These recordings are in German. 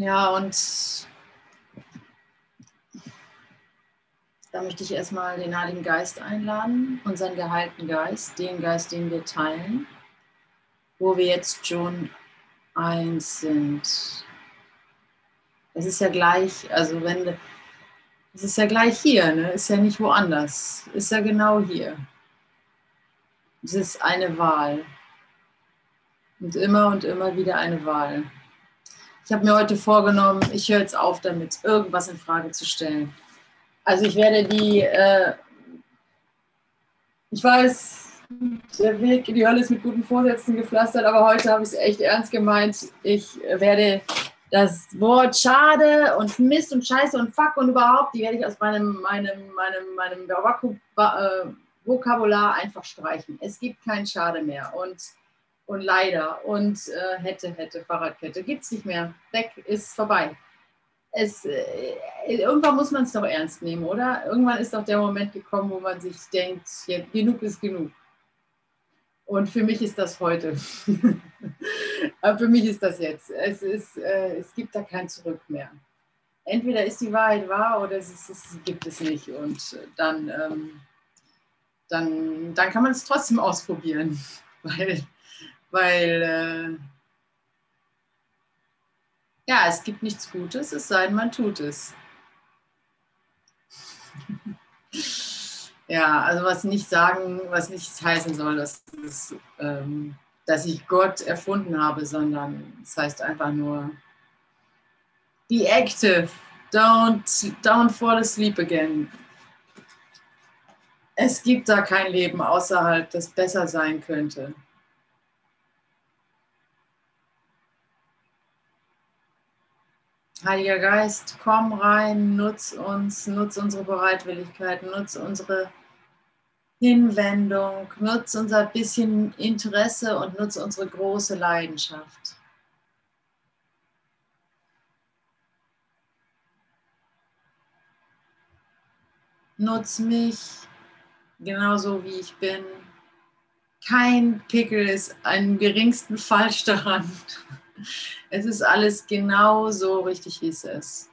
Ja, und da möchte ich erstmal den Heiligen Geist einladen, unseren geheilten Geist, den Geist, den wir teilen, wo wir jetzt schon eins sind. Es ist ja gleich, also wenn es ist ja gleich hier, ne? ist ja nicht woanders, ist ja genau hier. Es ist eine Wahl. Und immer und immer wieder eine Wahl. Ich habe mir heute vorgenommen, ich höre jetzt auf damit, irgendwas in Frage zu stellen. Also ich werde die, äh, ich weiß, der Weg in die Hölle ist mit guten Vorsätzen gepflastert, aber heute habe ich es echt ernst gemeint. Ich werde das Wort Schade und Mist und Scheiße und Fuck und überhaupt, die werde ich aus meinem, meinem, meinem, meinem äh, Vokabular einfach streichen. Es gibt kein Schade mehr und, und leider und äh, hätte, hätte, Fahrradkette gibt es nicht mehr. Weg ist vorbei. Es, äh, irgendwann muss man es doch ernst nehmen, oder? Irgendwann ist doch der Moment gekommen, wo man sich denkt, ja, genug ist genug. Und für mich ist das heute. Aber für mich ist das jetzt. Es, ist, äh, es gibt da kein Zurück mehr. Entweder ist die Wahrheit wahr oder es, ist, es gibt es nicht. Und dann, ähm, dann, dann kann man es trotzdem ausprobieren. Weil, weil äh, ja, es gibt nichts Gutes, es sei denn, man tut es. Ja, also was nicht sagen, was nicht heißen soll, dass, das, ähm, dass ich Gott erfunden habe, sondern es heißt einfach nur, be active, don't, don't fall asleep again. Es gibt da kein Leben außerhalb, das besser sein könnte. Heiliger Geist, komm rein, nutz uns, nutz unsere Bereitwilligkeit, nutz unsere Hinwendung, nutz unser bisschen Interesse und nutz unsere große Leidenschaft. Nutz mich genauso wie ich bin. Kein Pickel ist am geringsten falsch daran. Es ist alles genau so richtig, wie es ist.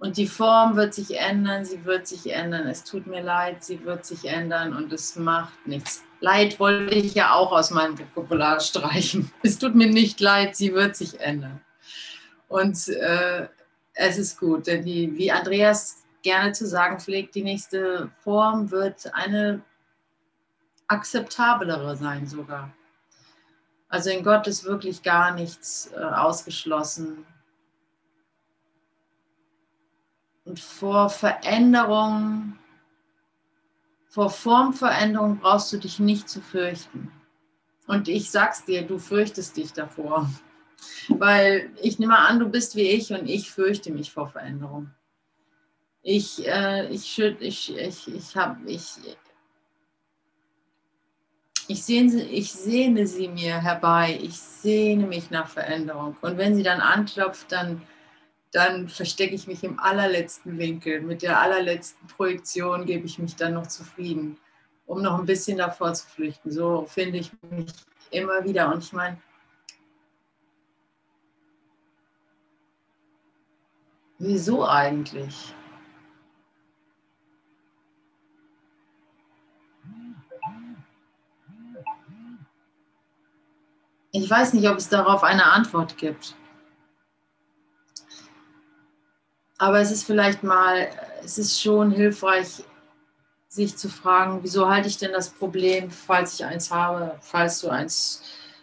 Und die Form wird sich ändern, sie wird sich ändern. Es tut mir leid, sie wird sich ändern und es macht nichts. Leid wollte ich ja auch aus meinem Vokabular streichen. Es tut mir nicht leid, sie wird sich ändern. Und äh, es ist gut, denn die, wie Andreas gerne zu sagen pflegt, die nächste Form wird eine akzeptablere sein sogar. Also in Gott ist wirklich gar nichts äh, ausgeschlossen. Und vor Veränderung, vor Formveränderung brauchst du dich nicht zu fürchten. Und ich sag's dir, du fürchtest dich davor. Weil ich nehme an, du bist wie ich und ich fürchte mich vor Veränderung. Ich, äh, ich, ich, ich, ich, hab, ich, ich sehne, ich sehne sie mir herbei. Ich sehne mich nach Veränderung. Und wenn sie dann anklopft, dann dann verstecke ich mich im allerletzten Winkel. Mit der allerletzten Projektion gebe ich mich dann noch zufrieden, um noch ein bisschen davor zu flüchten. So finde ich mich immer wieder. Und ich meine, wieso eigentlich? Ich weiß nicht, ob es darauf eine Antwort gibt. Aber es ist vielleicht mal, es ist schon hilfreich, sich zu fragen, wieso halte ich denn das Problem, falls ich eins habe, falls du eins,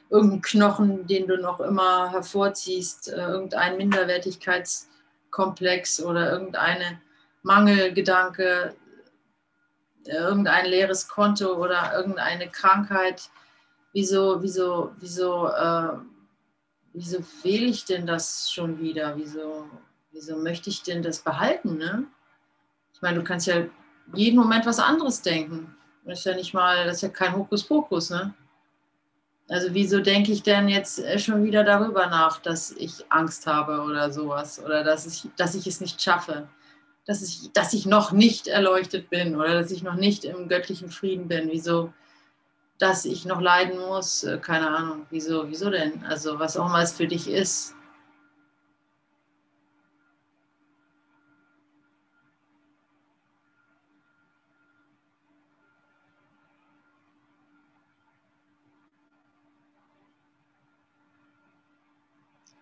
irgendeinen Knochen, den du noch immer hervorziehst, äh, irgendein Minderwertigkeitskomplex oder irgendeine Mangelgedanke, irgendein leeres Konto oder irgendeine Krankheit. Wieso, wieso, wieso, äh, wieso wähle ich denn das schon wieder? Wieso, wieso möchte ich denn das behalten? Ne? Ich meine, du kannst ja jeden Moment was anderes denken. Das ist ja nicht mal, das ist ja kein Hokuspokus, ne? Also wieso denke ich denn jetzt äh, schon wieder darüber nach, dass ich Angst habe oder sowas oder dass ich, dass ich es nicht schaffe, dass ich, dass ich noch nicht erleuchtet bin oder dass ich noch nicht im göttlichen Frieden bin. Wieso, dass ich noch leiden muss, äh, keine Ahnung, wieso, wieso denn? Also was auch immer es für dich ist.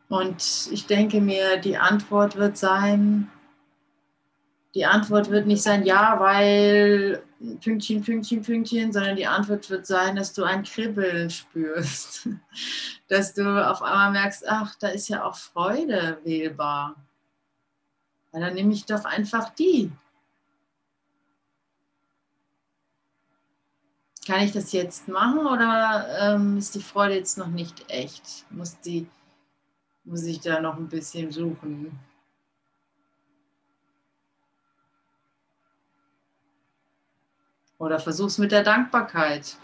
Und ich denke mir, die Antwort wird sein, die Antwort wird nicht sein, ja, weil Pünktchen, Pünktchen, Pünktchen, sondern die Antwort wird sein, dass du ein Kribbeln spürst. Dass du auf einmal merkst, ach, da ist ja auch Freude wählbar. Ja, dann nehme ich doch einfach die. Kann ich das jetzt machen oder ähm, ist die Freude jetzt noch nicht echt? Muss, die, muss ich da noch ein bisschen suchen? Oder versuch's mit der Dankbarkeit.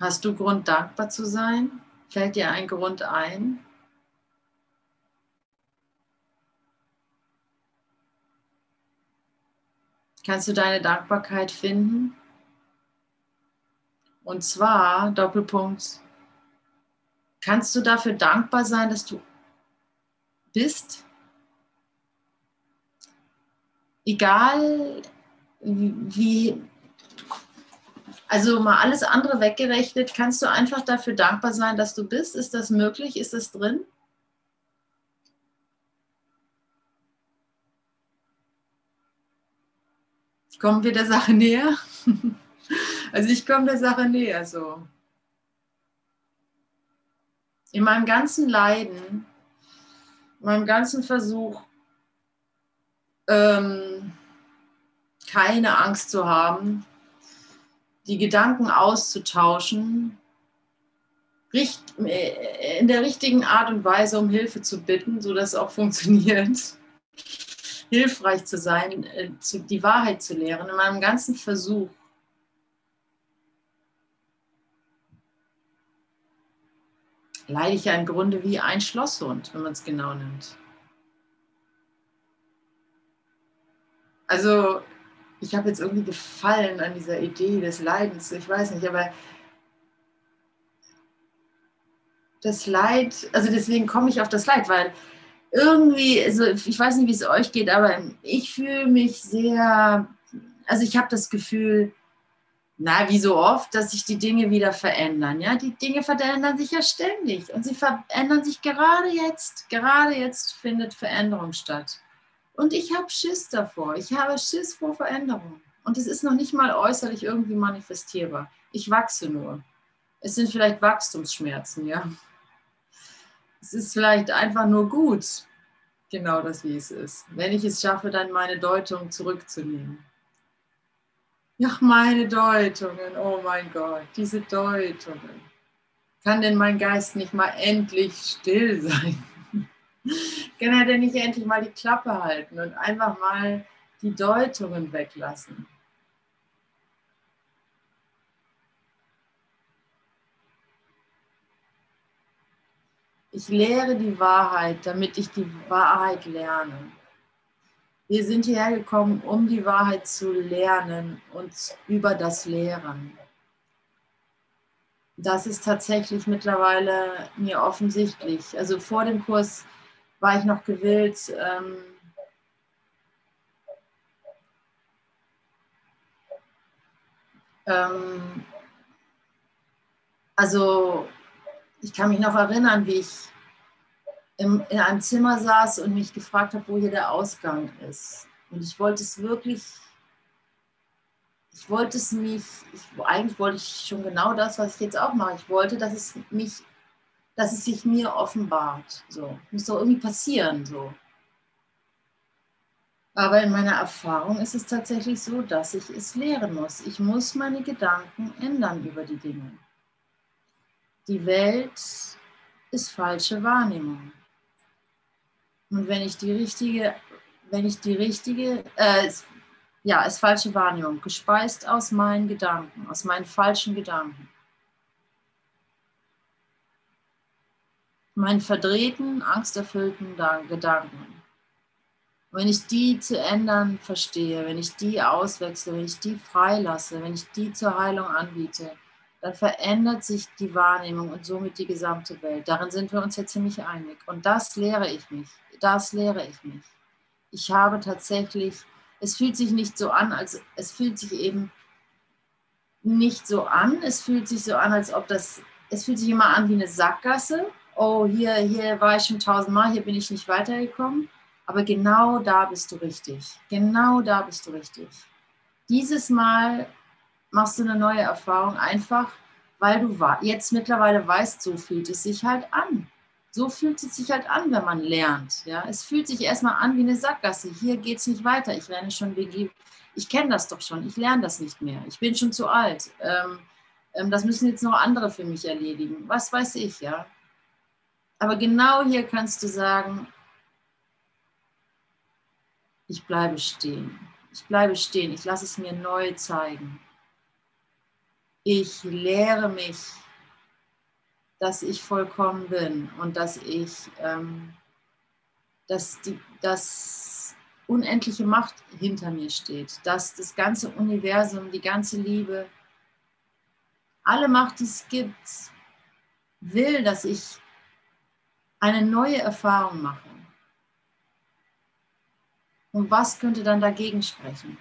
Hast du Grund, dankbar zu sein? Fällt dir ein Grund ein? Kannst du deine Dankbarkeit finden? Und zwar, Doppelpunkt, kannst du dafür dankbar sein, dass du bist? Egal wie, also mal alles andere weggerechnet, kannst du einfach dafür dankbar sein, dass du bist? Ist das möglich? Ist das drin? Kommen wir der Sache näher? Also ich komme der Sache näher so. In meinem ganzen Leiden, in meinem ganzen Versuch, ähm, keine Angst zu haben, die Gedanken auszutauschen, in der richtigen Art und Weise um Hilfe zu bitten, sodass es auch funktioniert, hilfreich zu sein, äh, die Wahrheit zu lehren. In meinem ganzen Versuch leide ich ja im Grunde wie ein Schlosshund, wenn man es genau nimmt. Also ich habe jetzt irgendwie gefallen an dieser Idee des Leidens, ich weiß nicht, aber das Leid, also deswegen komme ich auf das Leid, weil irgendwie, also ich weiß nicht, wie es euch geht, aber ich fühle mich sehr, also ich habe das Gefühl, na, wie so oft, dass sich die Dinge wieder verändern. Ja, die Dinge verändern sich ja ständig und sie verändern sich gerade jetzt. Gerade jetzt findet Veränderung statt. Und ich habe Schiss davor. Ich habe Schiss vor Veränderung. Und es ist noch nicht mal äußerlich irgendwie manifestierbar. Ich wachse nur. Es sind vielleicht Wachstumsschmerzen, ja. Es ist vielleicht einfach nur gut, genau das, wie es ist. Wenn ich es schaffe, dann meine Deutung zurückzunehmen. Ja, meine Deutungen, oh mein Gott, diese Deutungen. Kann denn mein Geist nicht mal endlich still sein? Kann er denn nicht endlich mal die Klappe halten und einfach mal die Deutungen weglassen? Ich lehre die Wahrheit, damit ich die Wahrheit lerne. Wir sind hierher gekommen, um die Wahrheit zu lernen und über das Lehren. Das ist tatsächlich mittlerweile mir offensichtlich. Also vor dem Kurs war ich noch gewillt, ähm, ähm, also ich kann mich noch erinnern, wie ich im, in einem Zimmer saß und mich gefragt habe, wo hier der Ausgang ist. Und ich wollte es wirklich, ich wollte es nicht, ich, eigentlich wollte ich schon genau das, was ich jetzt auch mache. Ich wollte, dass es mich, dass es sich mir offenbart. So, muss doch irgendwie passieren. So. Aber in meiner Erfahrung ist es tatsächlich so, dass ich es lehren muss. Ich muss meine Gedanken ändern über die Dinge. Die Welt ist falsche Wahrnehmung. Und wenn ich die richtige, wenn ich die richtige, äh, ja, ist falsche Wahrnehmung, gespeist aus meinen Gedanken, aus meinen falschen Gedanken. Meinen verdrehten, angsterfüllten Gedanken. Wenn ich die zu ändern verstehe, wenn ich die auswechsle, wenn ich die freilasse, wenn ich die zur Heilung anbiete, dann verändert sich die Wahrnehmung und somit die gesamte Welt. Darin sind wir uns ja ziemlich einig. Und das lehre ich mich das lehre ich mich. Ich habe tatsächlich, es fühlt sich nicht so an, als es fühlt sich eben nicht so an. Es fühlt sich so an, als ob das, es fühlt sich immer an wie eine Sackgasse. Oh, hier, hier war ich schon tausendmal, hier bin ich nicht weitergekommen. Aber genau da bist du richtig. Genau da bist du richtig. Dieses Mal machst du eine neue Erfahrung einfach, weil du jetzt mittlerweile weißt, so fühlt es sich halt an. So fühlt es sich halt an, wenn man lernt. Ja? Es fühlt sich erstmal an wie eine Sackgasse. Hier geht es nicht weiter. Ich lerne schon WG. Ich kenne das doch schon. Ich lerne das nicht mehr. Ich bin schon zu alt. Ähm, ähm, das müssen jetzt noch andere für mich erledigen. Was weiß ich, ja. Aber genau hier kannst du sagen, ich bleibe stehen. Ich bleibe stehen. Ich lasse es mir neu zeigen. Ich lehre mich dass ich vollkommen bin und dass ich, ähm, dass die, dass unendliche Macht hinter mir steht, dass das ganze Universum, die ganze Liebe, alle Macht, die es gibt, will, dass ich eine neue Erfahrung mache. Und was könnte dann dagegen sprechen?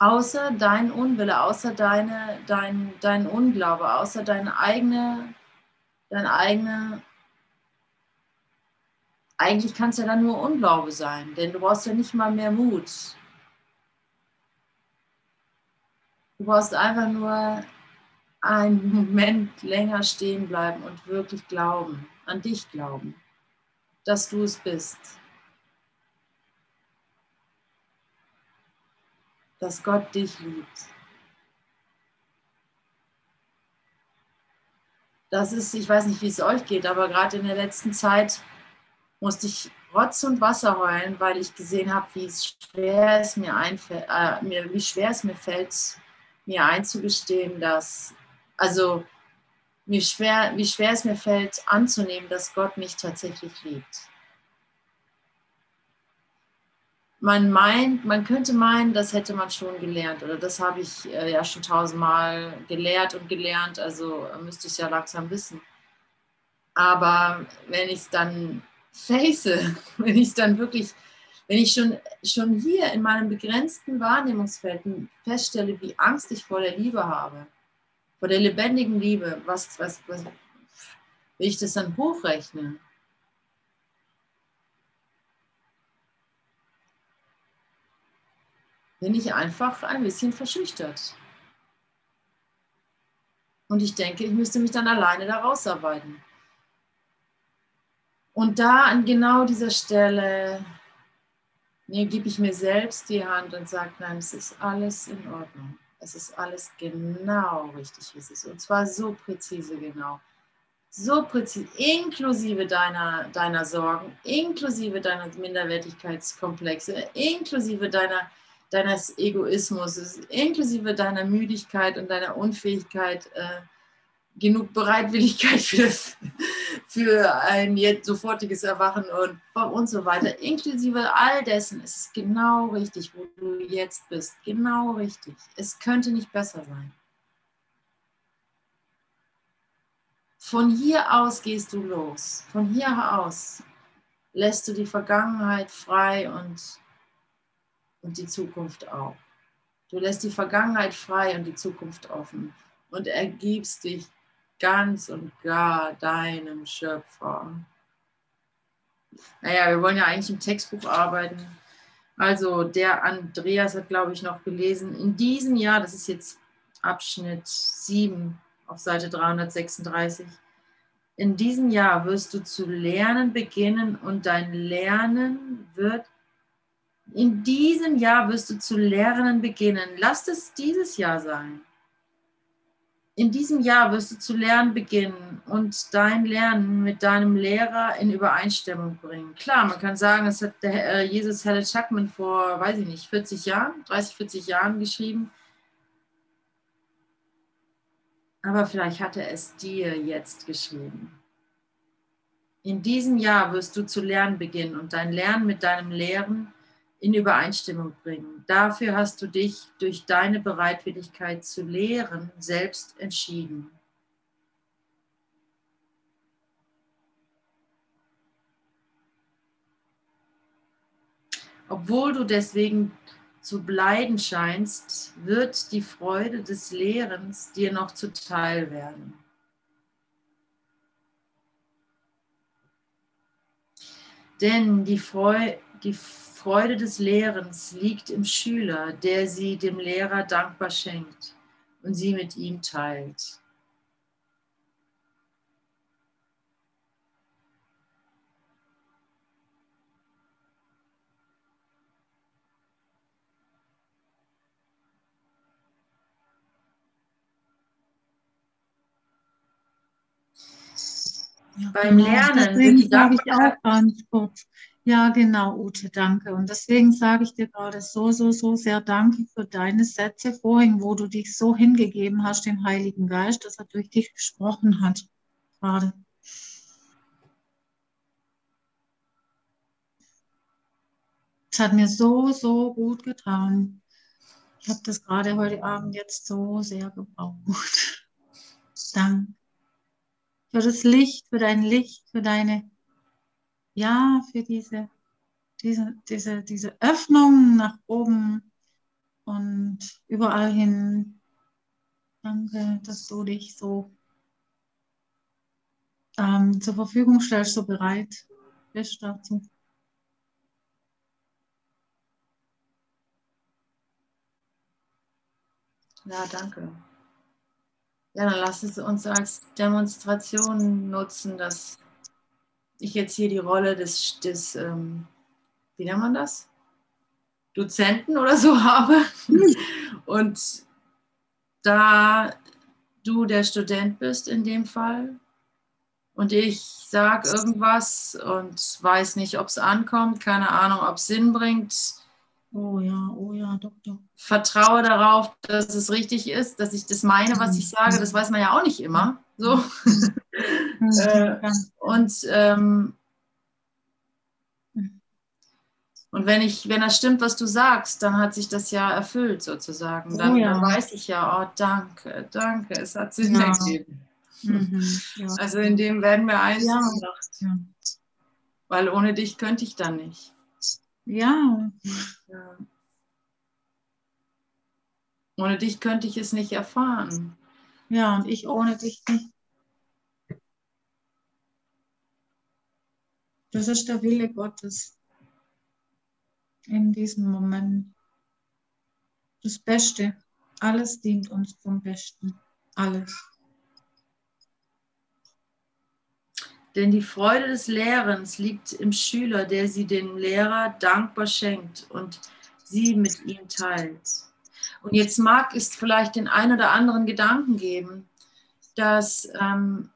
Außer dein Unwille, außer deine, dein, dein Unglaube, außer deine eigene, dein eigene, eigentlich kann es ja dann nur Unglaube sein, denn du brauchst ja nicht mal mehr Mut. Du brauchst einfach nur einen Moment länger stehen bleiben und wirklich glauben, an dich glauben, dass du es bist. Dass Gott dich liebt. Das ist, ich weiß nicht, wie es euch geht, aber gerade in der letzten Zeit musste ich Rotz und Wasser heulen, weil ich gesehen habe, wie schwer es mir einfällt, äh, mir, wie schwer es mir fällt, mir einzugestehen, dass, also wie schwer, wie schwer es mir fällt, anzunehmen, dass Gott mich tatsächlich liebt. Man meint, man könnte meinen, das hätte man schon gelernt oder das habe ich äh, ja schon tausendmal gelehrt und gelernt, also äh, müsste ich ja langsam wissen. Aber wenn ich es dann face, wenn ich es dann wirklich, wenn ich schon, schon hier in meinem begrenzten Wahrnehmungsfeld feststelle, wie Angst ich vor der Liebe habe, vor der lebendigen Liebe, was, was, was, wie ich das dann hochrechne, bin ich einfach ein bisschen verschüchtert. Und ich denke, ich müsste mich dann alleine da rausarbeiten. Und da an genau dieser Stelle nee, gebe ich mir selbst die Hand und sage, nein, es ist alles in Ordnung. Es ist alles genau richtig, wie es ist. Und zwar so präzise genau. So präzise, inklusive deiner, deiner Sorgen, inklusive deiner Minderwertigkeitskomplexe, inklusive deiner deines Egoismus, inklusive deiner Müdigkeit und deiner Unfähigkeit, äh, genug Bereitwilligkeit für, das, für ein jetzt sofortiges Erwachen und, und so weiter. Inklusive all dessen ist es genau richtig, wo du jetzt bist. Genau richtig. Es könnte nicht besser sein. Von hier aus gehst du los. Von hier aus lässt du die Vergangenheit frei und und die Zukunft auch. Du lässt die Vergangenheit frei und die Zukunft offen und ergibst dich ganz und gar deinem Schöpfer. Naja, wir wollen ja eigentlich im Textbuch arbeiten. Also der Andreas hat, glaube ich, noch gelesen, in diesem Jahr, das ist jetzt Abschnitt 7 auf Seite 336, in diesem Jahr wirst du zu lernen beginnen und dein Lernen wird in diesem Jahr wirst du zu lernen beginnen. Lass es dieses Jahr sein. In diesem Jahr wirst du zu lernen beginnen und dein Lernen mit deinem Lehrer in Übereinstimmung bringen. Klar, man kann sagen, es hat der, äh, Jesus Halle Chuckman vor, weiß ich nicht, 40 Jahren, 30, 40 Jahren geschrieben. Aber vielleicht hat er es dir jetzt geschrieben. In diesem Jahr wirst du zu lernen beginnen und dein Lernen mit deinem Lehren in Übereinstimmung bringen. Dafür hast du dich durch deine Bereitwilligkeit zu lehren selbst entschieden. Obwohl du deswegen zu bleiben scheinst, wird die Freude des Lehrens dir noch zuteil werden. Denn die, Freude, die Freude des Lehrens liegt im Schüler, der sie dem Lehrer dankbar schenkt und sie mit ihm teilt. Ja, Beim genau. Lernen auch ganz kurz. Ja, genau, Ute, danke. Und deswegen sage ich dir gerade so, so, so sehr danke für deine Sätze vorhin, wo du dich so hingegeben hast, dem Heiligen Geist, dass er durch dich gesprochen hat. Gerade. Es hat mir so, so gut getan. Ich habe das gerade heute Abend jetzt so sehr gebraucht. Danke für das Licht, für dein Licht, für deine, ja, für diese, diese, diese, diese Öffnung nach oben und überall hin. Danke, dass du dich so ähm, zur Verfügung stellst, so bereit bist dazu. Ja, danke. Ja, dann lass es uns als Demonstration nutzen, dass ich jetzt hier die Rolle des, des ähm, wie nennt man das? Dozenten oder so habe. Und da du der Student bist in dem Fall und ich sage irgendwas und weiß nicht, ob es ankommt, keine Ahnung, ob es Sinn bringt, Oh ja, oh ja, Doktor. Vertraue darauf, dass es richtig ist, dass ich das meine, was ich sage. Das weiß man ja auch nicht immer. So. äh, und ähm, und wenn ich, wenn das stimmt, was du sagst, dann hat sich das ja erfüllt sozusagen. Dann, oh ja. dann weiß ich ja, oh danke, danke, es hat Sinn ja. ergeben. Mhm, ja. Also in dem werden wir eins ja. gemacht. Weil ohne dich könnte ich dann nicht. Ja. ja. Ohne dich könnte ich es nicht erfahren. Ja, und ich ohne dich nicht. Das ist der Wille Gottes in diesem Moment. Das Beste. Alles dient uns zum Besten. Alles. Denn die Freude des Lehrens liegt im Schüler, der sie dem Lehrer dankbar schenkt und sie mit ihm teilt. Und jetzt mag es vielleicht den einen oder anderen Gedanken geben, dass, ähm,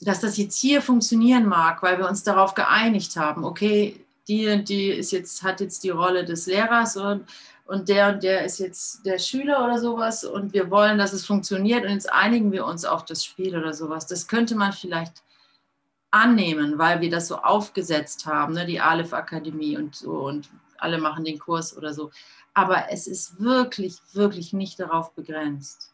dass das jetzt hier funktionieren mag, weil wir uns darauf geeinigt haben, okay, die und die ist jetzt, hat jetzt die Rolle des Lehrers und, und der und der ist jetzt der Schüler oder sowas und wir wollen, dass es funktioniert und jetzt einigen wir uns auf das Spiel oder sowas. Das könnte man vielleicht annehmen, weil wir das so aufgesetzt haben, ne, die Aleph Akademie und so und alle machen den Kurs oder so. Aber es ist wirklich, wirklich nicht darauf begrenzt.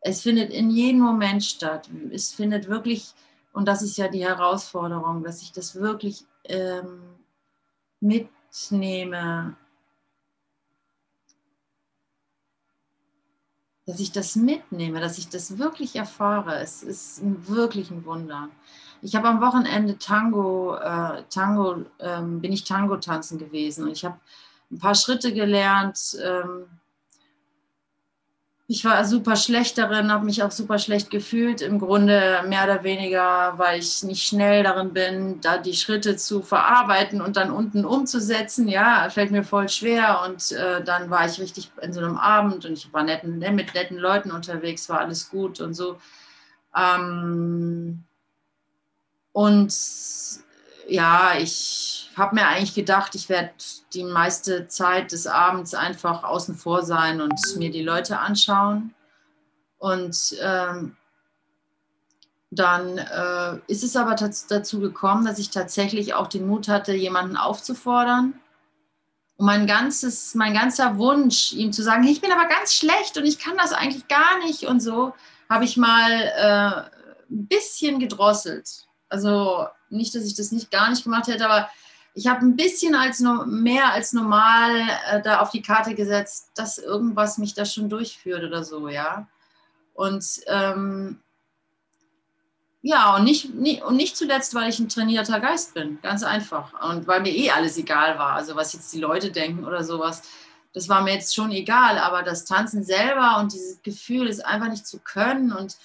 Es findet in jedem Moment statt. Es findet wirklich, und das ist ja die Herausforderung, dass ich das wirklich ähm, mitnehme, dass ich das mitnehme, dass ich das wirklich erfahre. Es ist wirklich ein Wunder. Ich habe am Wochenende Tango, äh, Tango, ähm, bin ich Tango tanzen gewesen und ich habe ein paar Schritte gelernt. Ähm, ich war super schlecht darin, habe mich auch super schlecht gefühlt. Im Grunde mehr oder weniger, weil ich nicht schnell darin bin, da die Schritte zu verarbeiten und dann unten umzusetzen. Ja, fällt mir voll schwer. Und äh, dann war ich richtig in so einem Abend und ich war netten, ne, mit netten Leuten unterwegs, war alles gut und so. Ähm, und ja, ich habe mir eigentlich gedacht, ich werde die meiste Zeit des Abends einfach außen vor sein und mir die Leute anschauen. Und ähm, dann äh, ist es aber dazu gekommen, dass ich tatsächlich auch den Mut hatte, jemanden aufzufordern. Und mein, ganzes, mein ganzer Wunsch, ihm zu sagen, ich bin aber ganz schlecht und ich kann das eigentlich gar nicht und so, habe ich mal äh, ein bisschen gedrosselt. Also nicht, dass ich das nicht gar nicht gemacht hätte, aber ich habe ein bisschen als mehr als normal äh, da auf die Karte gesetzt, dass irgendwas mich da schon durchführt oder so, ja. Und ähm, ja, und nicht, nicht, und nicht zuletzt, weil ich ein trainierter Geist bin, ganz einfach. Und weil mir eh alles egal war, also was jetzt die Leute denken oder sowas, das war mir jetzt schon egal, aber das Tanzen selber und dieses Gefühl, es einfach nicht zu können und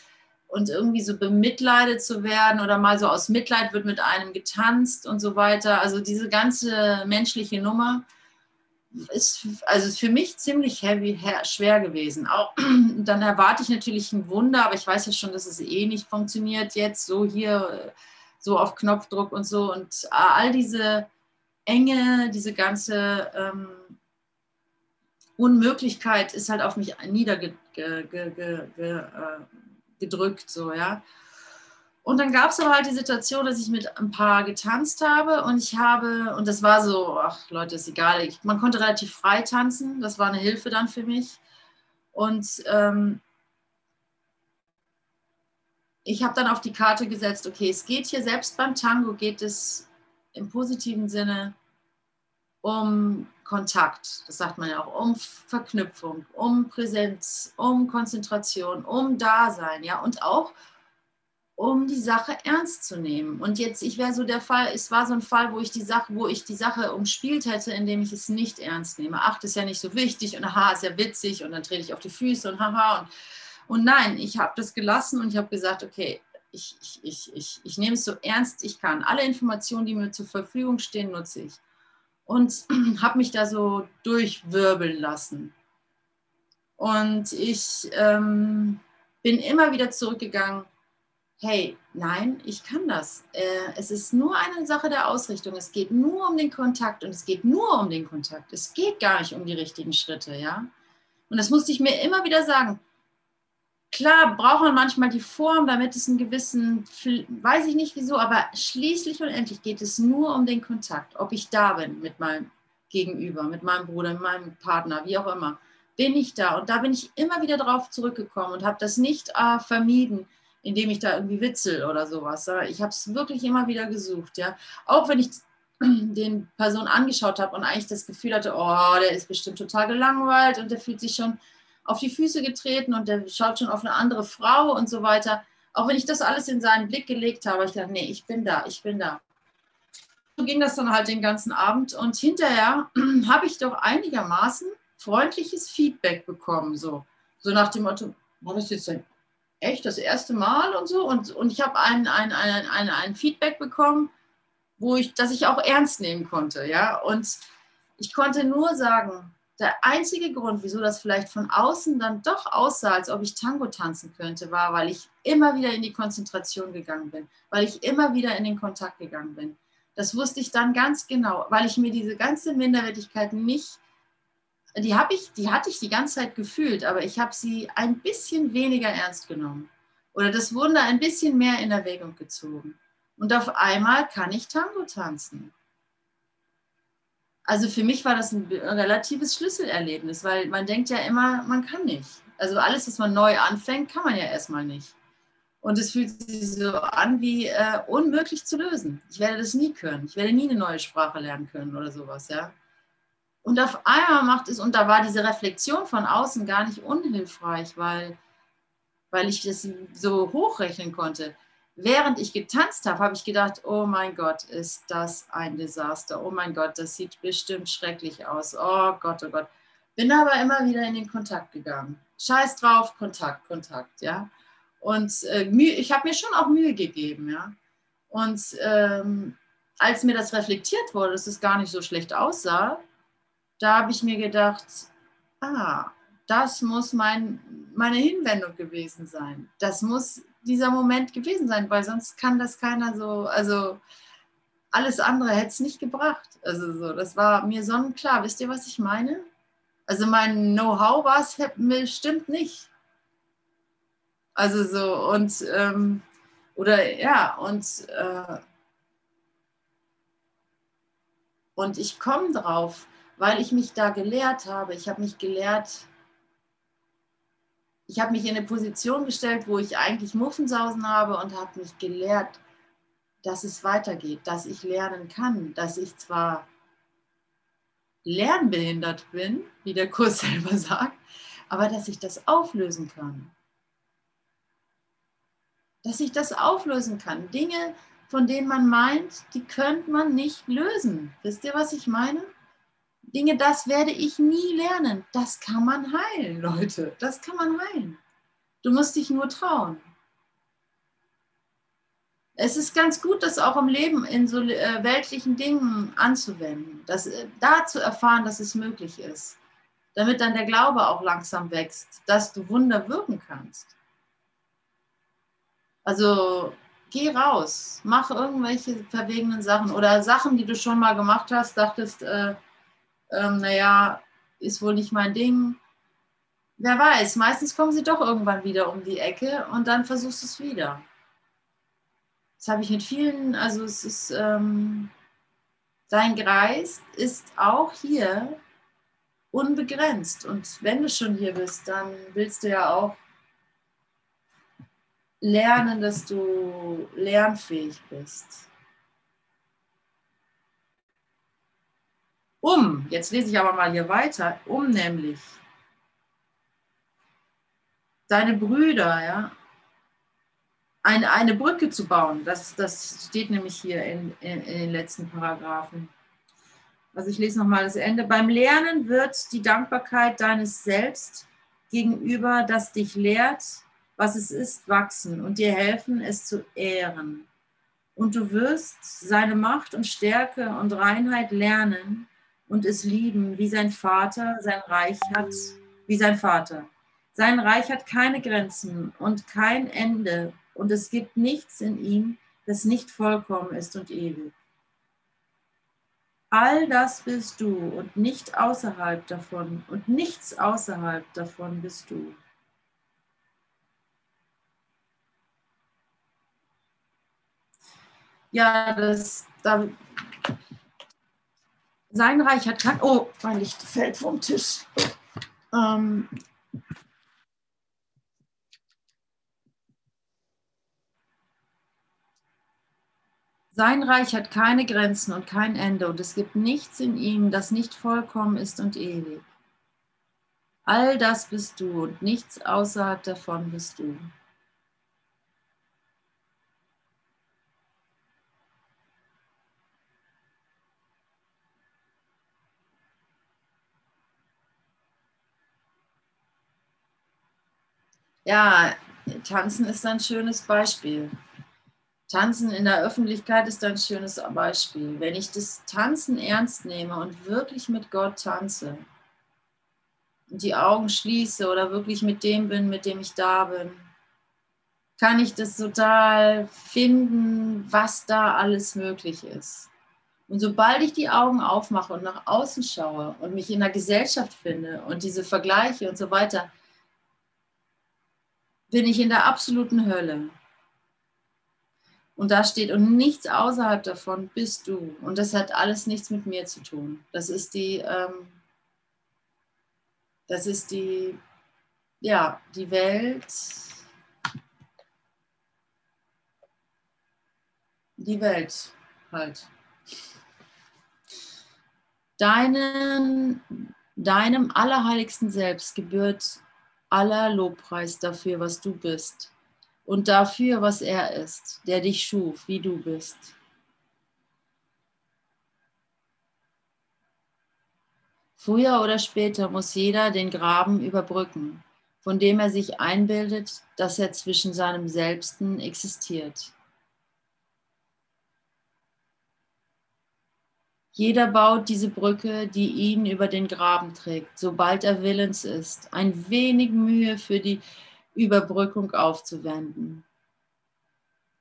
und irgendwie so bemitleidet zu werden oder mal so aus Mitleid wird mit einem getanzt und so weiter. Also diese ganze menschliche Nummer ist also für mich ziemlich heavy, schwer gewesen. Auch, dann erwarte ich natürlich ein Wunder, aber ich weiß ja schon, dass es eh nicht funktioniert jetzt so hier so auf Knopfdruck und so und all diese Enge, diese ganze ähm, Unmöglichkeit ist halt auf mich niederge ge, ge, ge, äh, gedrückt, so, ja. Und dann gab es aber halt die Situation, dass ich mit ein paar getanzt habe und ich habe, und das war so, ach Leute, ist egal, ich, man konnte relativ frei tanzen, das war eine Hilfe dann für mich. Und ähm, ich habe dann auf die Karte gesetzt, okay, es geht hier selbst beim Tango, geht es im positiven Sinne um Kontakt, das sagt man ja auch, um Verknüpfung, um Präsenz, um Konzentration, um Dasein, ja, und auch um die Sache ernst zu nehmen. Und jetzt, ich wäre so der Fall, es war so ein Fall, wo ich die Sache, wo ich die Sache umspielt hätte, indem ich es nicht ernst nehme. Ach, das ist ja nicht so wichtig und aha, ist ja witzig und dann trete ich auf die Füße und haha. Und, und nein, ich habe das gelassen und ich habe gesagt, okay, ich, ich, ich, ich, ich nehme es so ernst ich kann. Alle Informationen, die mir zur Verfügung stehen, nutze ich und habe mich da so durchwirbeln lassen. Und ich ähm, bin immer wieder zurückgegangen, hey, nein, ich kann das. Äh, es ist nur eine Sache der Ausrichtung. Es geht nur um den Kontakt und es geht nur um den Kontakt. Es geht gar nicht um die richtigen Schritte, ja. Und das musste ich mir immer wieder sagen. Klar braucht man manchmal die Form, damit es einen gewissen, weiß ich nicht wieso, aber schließlich und endlich geht es nur um den Kontakt. Ob ich da bin mit meinem Gegenüber, mit meinem Bruder, mit meinem Partner, wie auch immer, bin ich da. Und da bin ich immer wieder drauf zurückgekommen und habe das nicht äh, vermieden, indem ich da irgendwie witzel oder sowas. Ich habe es wirklich immer wieder gesucht, ja. Auch wenn ich den Person angeschaut habe und eigentlich das Gefühl hatte, oh, der ist bestimmt total gelangweilt und der fühlt sich schon auf die Füße getreten und der schaut schon auf eine andere Frau und so weiter. Auch wenn ich das alles in seinen Blick gelegt habe, ich dachte, nee, ich bin da, ich bin da. So ging das dann halt den ganzen Abend und hinterher habe ich doch einigermaßen freundliches Feedback bekommen, so, so nach dem Motto, war das jetzt denn echt das erste Mal und so? Und, und ich habe ein, ein, ein, ein, ein Feedback bekommen, wo ich, das ich auch ernst nehmen konnte, ja, und ich konnte nur sagen, der einzige Grund, wieso das vielleicht von außen dann doch aussah, als ob ich Tango tanzen könnte, war, weil ich immer wieder in die Konzentration gegangen bin, weil ich immer wieder in den Kontakt gegangen bin. Das wusste ich dann ganz genau, weil ich mir diese ganze Minderwertigkeit nicht, die habe ich, die hatte ich die ganze Zeit gefühlt, aber ich habe sie ein bisschen weniger ernst genommen oder das Wunder ein bisschen mehr in Erwägung gezogen. Und auf einmal kann ich Tango tanzen also für mich war das ein relatives Schlüsselerlebnis, weil man denkt ja immer, man kann nicht. Also alles, was man neu anfängt, kann man ja erstmal nicht. Und es fühlt sich so an wie äh, unmöglich zu lösen. Ich werde das nie können. Ich werde nie eine neue Sprache lernen können oder sowas, ja. Und auf einmal macht es, und da war diese Reflexion von außen gar nicht unhilfreich, weil, weil ich das so hochrechnen konnte während ich getanzt habe, habe ich gedacht, oh mein Gott, ist das ein Desaster. Oh mein Gott, das sieht bestimmt schrecklich aus. Oh Gott, oh Gott. Bin aber immer wieder in den Kontakt gegangen. Scheiß drauf, Kontakt, Kontakt, ja. Und äh, ich habe mir schon auch Mühe gegeben, ja. Und ähm, als mir das reflektiert wurde, dass es gar nicht so schlecht aussah, da habe ich mir gedacht, ah, das muss mein, meine Hinwendung gewesen sein. Das muss dieser Moment gewesen sein, weil sonst kann das keiner so, also alles andere hätte es nicht gebracht. Also so, das war mir sonnenklar. Wisst ihr, was ich meine? Also mein Know-how war es bestimmt nicht. Also so und ähm, oder ja und äh, und ich komme drauf, weil ich mich da gelehrt habe. Ich habe mich gelehrt, ich habe mich in eine Position gestellt, wo ich eigentlich Muffensausen habe und habe mich gelehrt, dass es weitergeht, dass ich lernen kann, dass ich zwar lernbehindert bin, wie der Kurs selber sagt, aber dass ich das auflösen kann. Dass ich das auflösen kann. Dinge, von denen man meint, die könnte man nicht lösen. Wisst ihr, was ich meine? Dinge, das werde ich nie lernen. Das kann man heilen, Leute. Das kann man heilen. Du musst dich nur trauen es ist ganz gut, das auch im Leben in so äh, weltlichen Dingen anzuwenden, das, äh, da zu erfahren, dass es möglich ist, damit dann der Glaube auch langsam wächst, dass du Wunder wirken kannst. Also geh raus, mach irgendwelche verwegenen Sachen oder Sachen, die du schon mal gemacht hast, dachtest, äh, ähm, naja, ist wohl nicht mein Ding. Wer weiß, meistens kommen sie doch irgendwann wieder um die Ecke und dann versuchst du es wieder. Das habe ich mit vielen, also es ist, ähm, dein Geist ist auch hier unbegrenzt. Und wenn du schon hier bist, dann willst du ja auch lernen, dass du lernfähig bist. Um, jetzt lese ich aber mal hier weiter, um nämlich deine Brüder, ja, eine, eine Brücke zu bauen. Das, das steht nämlich hier in, in, in den letzten Paragraphen. Also ich lese nochmal das Ende. Beim Lernen wird die Dankbarkeit deines Selbst gegenüber, das dich lehrt, was es ist, wachsen und dir helfen, es zu ehren. Und du wirst seine Macht und Stärke und Reinheit lernen und es lieben, wie sein Vater sein Reich hat, wie sein Vater. Sein Reich hat keine Grenzen und kein Ende und es gibt nichts in ihm, das nicht vollkommen ist und ewig. All das bist du und nicht außerhalb davon und nichts außerhalb davon bist du. Ja, das, da, sein Reich hat oh, mein Licht fällt vom Tisch. Ähm, Sein Reich hat keine Grenzen und kein Ende und es gibt nichts in ihm, das nicht vollkommen ist und ewig. All das bist du und nichts außerhalb davon bist du. Ja, tanzen ist ein schönes Beispiel. Tanzen in der Öffentlichkeit ist ein schönes Beispiel. Wenn ich das Tanzen ernst nehme und wirklich mit Gott tanze und die Augen schließe oder wirklich mit dem bin, mit dem ich da bin, kann ich das total finden, was da alles möglich ist. Und sobald ich die Augen aufmache und nach außen schaue und mich in der Gesellschaft finde und diese Vergleiche und so weiter, bin ich in der absoluten Hölle. Und da steht, und nichts außerhalb davon bist du. Und das hat alles nichts mit mir zu tun. Das ist die, ähm, das ist die, ja, die Welt, die Welt halt. Deinen, deinem allerheiligsten Selbst gebührt aller Lobpreis dafür, was du bist und dafür, was er ist, der dich schuf, wie du bist. Früher oder später muss jeder den Graben überbrücken, von dem er sich einbildet, dass er zwischen seinem Selbsten existiert. Jeder baut diese Brücke, die ihn über den Graben trägt, sobald er willens ist, ein wenig Mühe für die Überbrückung aufzuwenden.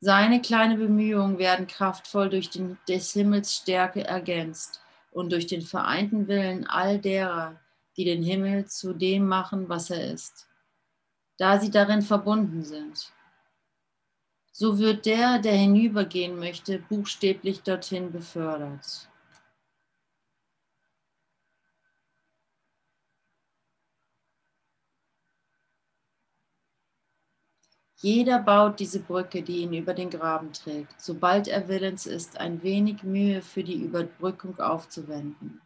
Seine kleinen Bemühungen werden kraftvoll durch den, des Himmels Stärke ergänzt und durch den vereinten Willen all derer, die den Himmel zu dem machen, was er ist, da sie darin verbunden sind. So wird der, der hinübergehen möchte, buchstäblich dorthin befördert. Jeder baut diese Brücke, die ihn über den Graben trägt, sobald er willens ist, ein wenig Mühe für die Überbrückung aufzuwenden.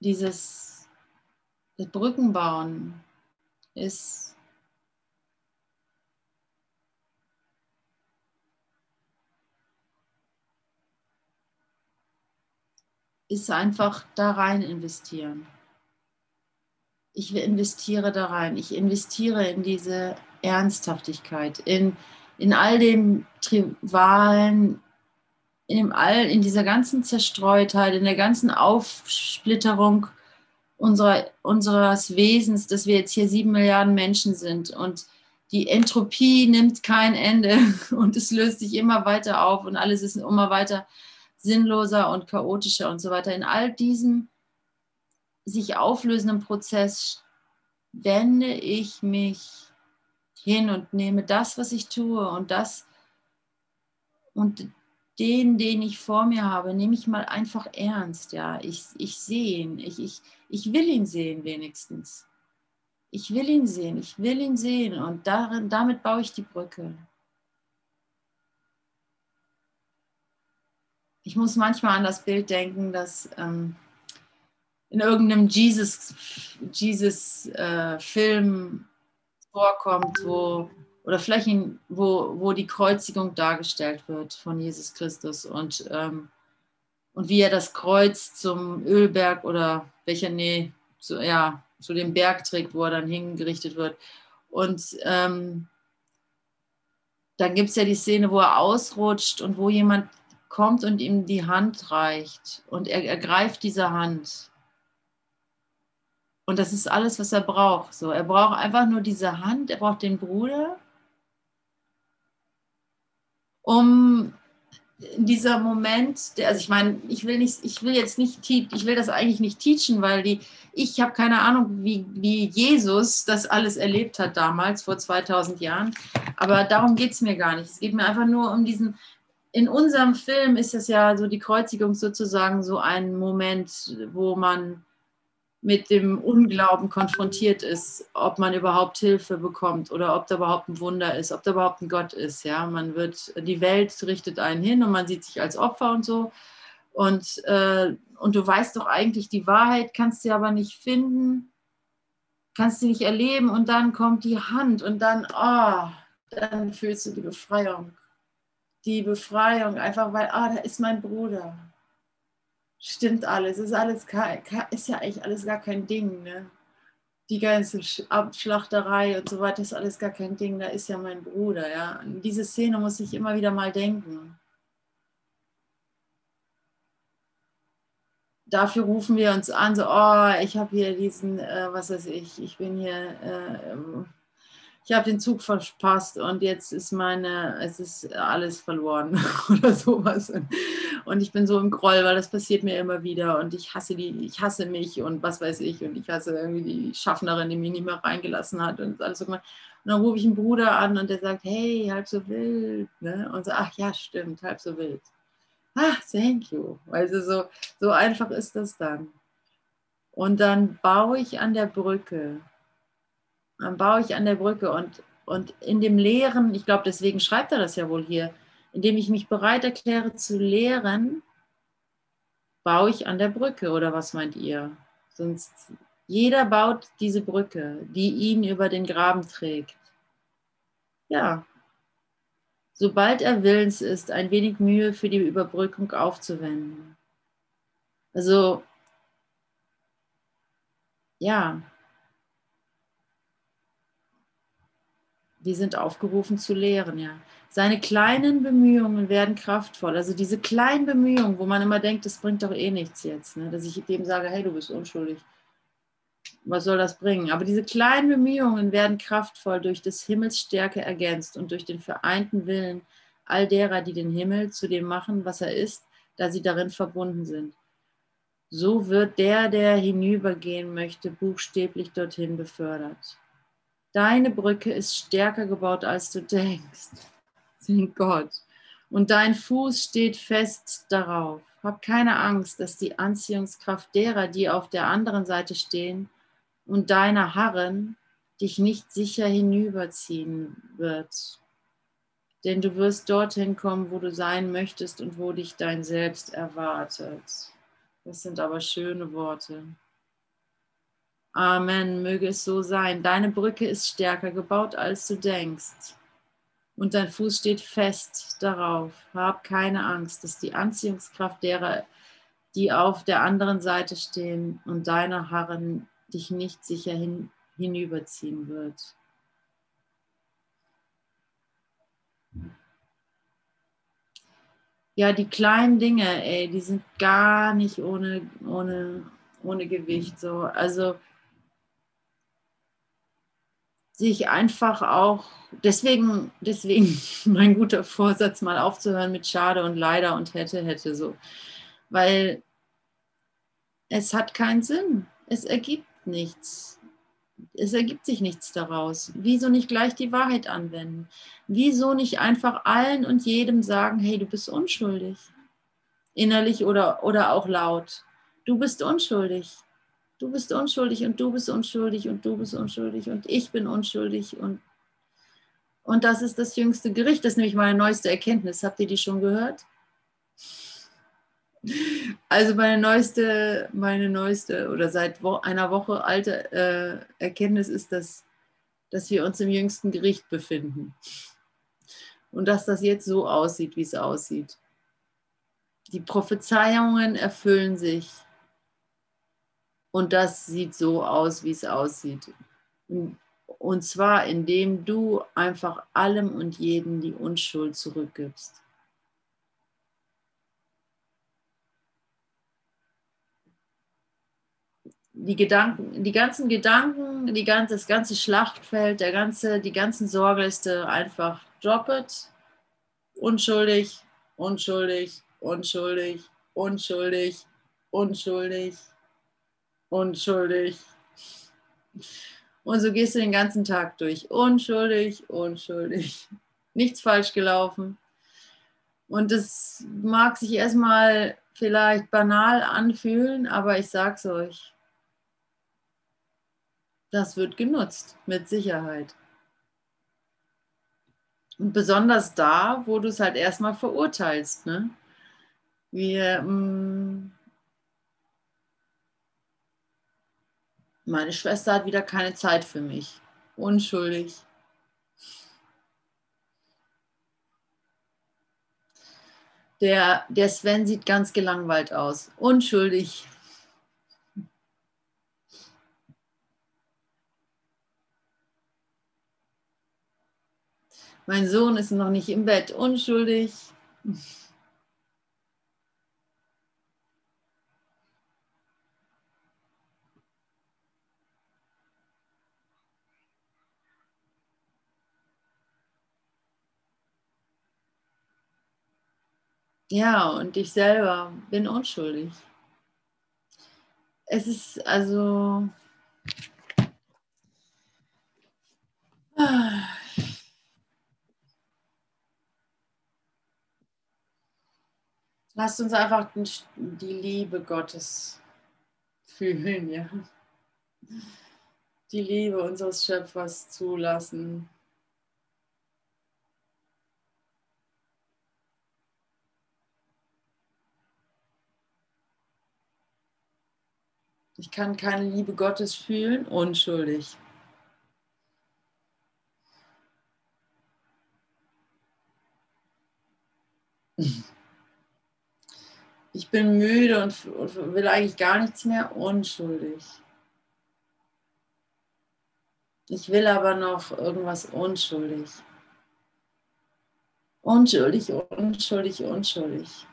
Dieses Brückenbauen ist ist einfach da rein investieren. Ich investiere da rein. Ich investiere in diese Ernsthaftigkeit, in, in all dem Trivialen, in, dem all, in dieser ganzen Zerstreutheit, in der ganzen Aufsplitterung unserer, unseres Wesens, dass wir jetzt hier sieben Milliarden Menschen sind und die Entropie nimmt kein Ende und es löst sich immer weiter auf und alles ist immer weiter sinnloser und chaotischer und so weiter. In all diesem sich auflösenden Prozess wende ich mich hin und nehme das, was ich tue und das und den, den ich vor mir habe, nehme ich mal einfach ernst. Ja, ich, ich sehe ihn, ich, ich, ich will ihn sehen wenigstens. Ich will ihn sehen, ich will ihn sehen und darin, damit baue ich die Brücke. Ich muss manchmal an das Bild denken, dass ähm, in irgendeinem Jesus-Film Jesus, äh, vorkommt, wo, oder Flächen, wo, wo die Kreuzigung dargestellt wird von Jesus Christus und, ähm, und wie er das Kreuz zum Ölberg oder welcher, nee, zu, ja, zu dem Berg trägt, wo er dann hingerichtet wird. Und ähm, dann gibt es ja die Szene, wo er ausrutscht und wo jemand kommt und ihm die Hand reicht und er ergreift diese Hand. Und das ist alles, was er braucht. So, er braucht einfach nur diese Hand, er braucht den Bruder, um dieser Moment, der, also ich meine, ich will nicht, ich will jetzt nicht, ich will das eigentlich nicht teachen, weil die, ich habe keine Ahnung, wie, wie Jesus das alles erlebt hat damals, vor 2000 Jahren. Aber darum geht es mir gar nicht. Es geht mir einfach nur um diesen, in unserem Film ist es ja so die Kreuzigung sozusagen so ein Moment, wo man mit dem Unglauben konfrontiert ist, ob man überhaupt Hilfe bekommt oder ob da überhaupt ein Wunder ist, ob da überhaupt ein Gott ist. Ja, man wird, die Welt richtet einen hin und man sieht sich als Opfer und so. Und, äh, und du weißt doch eigentlich die Wahrheit, kannst sie aber nicht finden, kannst sie nicht erleben und dann kommt die Hand und dann, oh, dann fühlst du die Befreiung die Befreiung, einfach weil, ah, da ist mein Bruder. Stimmt alles, ist alles ist ja eigentlich alles gar kein Ding, ne? Die ganze Abschlachterei und so weiter ist alles gar kein Ding, da ist ja mein Bruder, ja. An diese Szene muss ich immer wieder mal denken. Dafür rufen wir uns an, so, oh, ich habe hier diesen, äh, was weiß ich, ich bin hier, äh, ich habe den Zug verpasst und jetzt ist meine, es ist alles verloren oder sowas. Und ich bin so im Groll, weil das passiert mir immer wieder und ich hasse die, ich hasse mich und was weiß ich und ich hasse irgendwie die Schaffnerin, die mich nicht mehr reingelassen hat und alles so Und dann rufe ich einen Bruder an und der sagt, hey, halb so wild. Ne? Und so, ach ja, stimmt, halb so wild. Ach, thank you. Also so, so einfach ist das dann. Und dann baue ich an der Brücke dann baue ich an der Brücke und, und in dem Lehren, ich glaube, deswegen schreibt er das ja wohl hier, indem ich mich bereit erkläre zu lehren, baue ich an der Brücke oder was meint ihr? Sonst jeder baut diese Brücke, die ihn über den Graben trägt. Ja, sobald er willens ist, ein wenig Mühe für die Überbrückung aufzuwenden. Also, ja, Wir sind aufgerufen zu lehren, ja. Seine kleinen Bemühungen werden kraftvoll. Also diese kleinen Bemühungen, wo man immer denkt, das bringt doch eh nichts jetzt, ne? dass ich dem sage, hey, du bist unschuldig. Was soll das bringen? Aber diese kleinen Bemühungen werden kraftvoll durch des Himmels Stärke ergänzt und durch den vereinten Willen all derer, die den Himmel zu dem machen, was er ist, da sie darin verbunden sind. So wird der, der hinübergehen möchte, buchstäblich dorthin befördert. Deine Brücke ist stärker gebaut, als du denkst. Thank Gott. Und dein Fuß steht fest darauf. Hab keine Angst, dass die Anziehungskraft derer, die auf der anderen Seite stehen und deiner harren, dich nicht sicher hinüberziehen wird. Denn du wirst dorthin kommen, wo du sein möchtest und wo dich dein Selbst erwartet. Das sind aber schöne Worte. Amen, möge es so sein. Deine Brücke ist stärker gebaut, als du denkst. Und dein Fuß steht fest darauf. Hab keine Angst, dass die Anziehungskraft derer, die auf der anderen Seite stehen und deine Harren dich nicht sicher hin, hinüberziehen wird. Ja, die kleinen Dinge, ey, die sind gar nicht ohne, ohne, ohne Gewicht. So. Also sich einfach auch, deswegen, deswegen mein guter Vorsatz, mal aufzuhören mit Schade und Leider und hätte, hätte so. Weil es hat keinen Sinn. Es ergibt nichts. Es ergibt sich nichts daraus. Wieso nicht gleich die Wahrheit anwenden? Wieso nicht einfach allen und jedem sagen, hey, du bist unschuldig? Innerlich oder, oder auch laut. Du bist unschuldig du bist unschuldig und du bist unschuldig und du bist unschuldig und ich bin unschuldig und, und das ist das jüngste Gericht. Das ist nämlich meine neueste Erkenntnis. Habt ihr die schon gehört? Also meine neueste, meine neueste oder seit wo, einer Woche alte äh, Erkenntnis ist, dass, dass wir uns im jüngsten Gericht befinden. Und dass das jetzt so aussieht, wie es aussieht. Die Prophezeiungen erfüllen sich und das sieht so aus, wie es aussieht. Und zwar, indem du einfach allem und jedem die Unschuld zurückgibst. Die Gedanken, die ganzen Gedanken, die ganze, das ganze Schlachtfeld, der ganze, die ganzen Sorgeliste einfach drop it. Unschuldig, unschuldig, unschuldig, unschuldig, unschuldig unschuldig. Und so gehst du den ganzen Tag durch. Unschuldig, unschuldig. Nichts falsch gelaufen. Und das mag sich erstmal vielleicht banal anfühlen, aber ich sag's euch. Das wird genutzt, mit Sicherheit. Und besonders da, wo du es halt erstmal verurteilst. Ne? Wir, mh, Meine Schwester hat wieder keine Zeit für mich. Unschuldig. Der, der Sven sieht ganz gelangweilt aus. Unschuldig. Mein Sohn ist noch nicht im Bett. Unschuldig. Ja, und ich selber bin unschuldig. Es ist also. Lasst uns einfach die Liebe Gottes fühlen, ja. Die Liebe unseres Schöpfers zulassen. Ich kann keine Liebe Gottes fühlen, unschuldig. Ich bin müde und will eigentlich gar nichts mehr, unschuldig. Ich will aber noch irgendwas unschuldig. Unschuldig, unschuldig, unschuldig.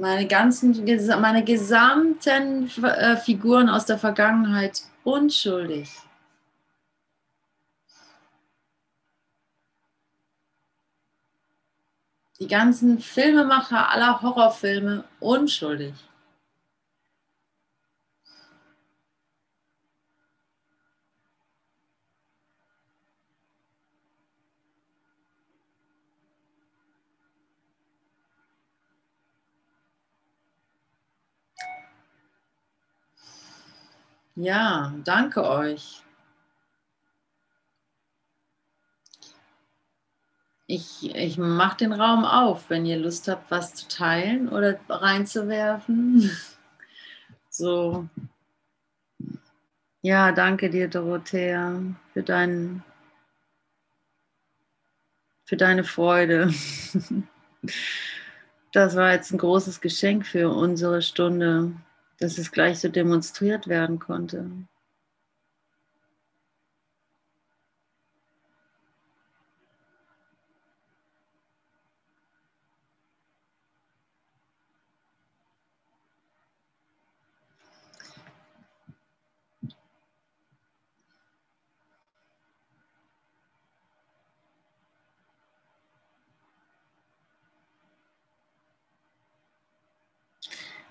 Meine ganzen, meine gesamten äh, Figuren aus der Vergangenheit unschuldig. Die ganzen Filmemacher aller Horrorfilme unschuldig. Ja, danke euch. Ich, ich mache den Raum auf, wenn ihr Lust habt, was zu teilen oder reinzuwerfen. So. Ja, danke dir, Dorothea, für, dein, für deine Freude. Das war jetzt ein großes Geschenk für unsere Stunde, dass es gleich so demonstriert werden konnte.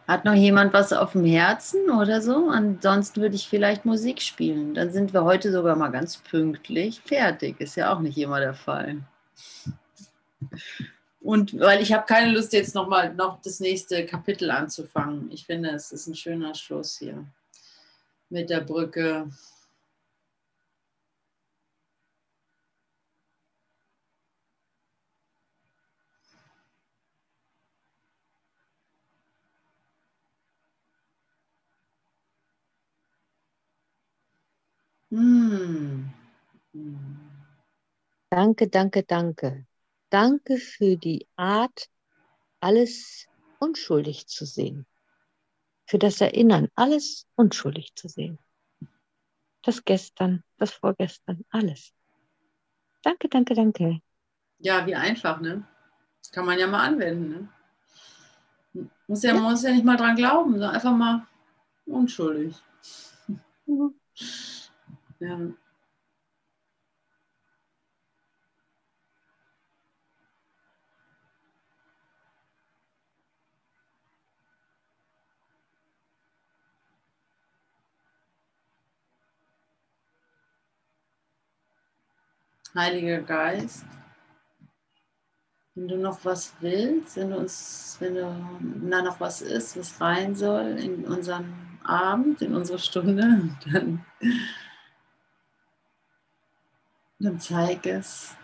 Hat noch jemand was auf dem Herzen oder so? Ansonsten würde ich vielleicht Musik spielen. Dann sind wir heute sogar mal ganz pünktlich fertig. Ist ja auch nicht immer der Fall. Und weil ich habe keine Lust, jetzt nochmal noch das nächste Kapitel anzufangen. Ich finde, es ist ein schöner Schluss hier mit der Brücke. Danke, danke, danke. Danke für die Art, alles unschuldig zu sehen. Für das Erinnern, alles unschuldig zu sehen. Das gestern, das vorgestern, alles. Danke, danke, danke. Ja, wie einfach, ne? Das kann man ja mal anwenden, ne? Muss ja, ja. muss ja nicht mal dran glauben, sondern einfach mal unschuldig. Mhm. Ja. Heiliger Geist, wenn du noch was willst, wenn du uns, wenn, du, da noch was ist, was rein soll in unseren Abend, in unsere Stunde, dann dann zeig es.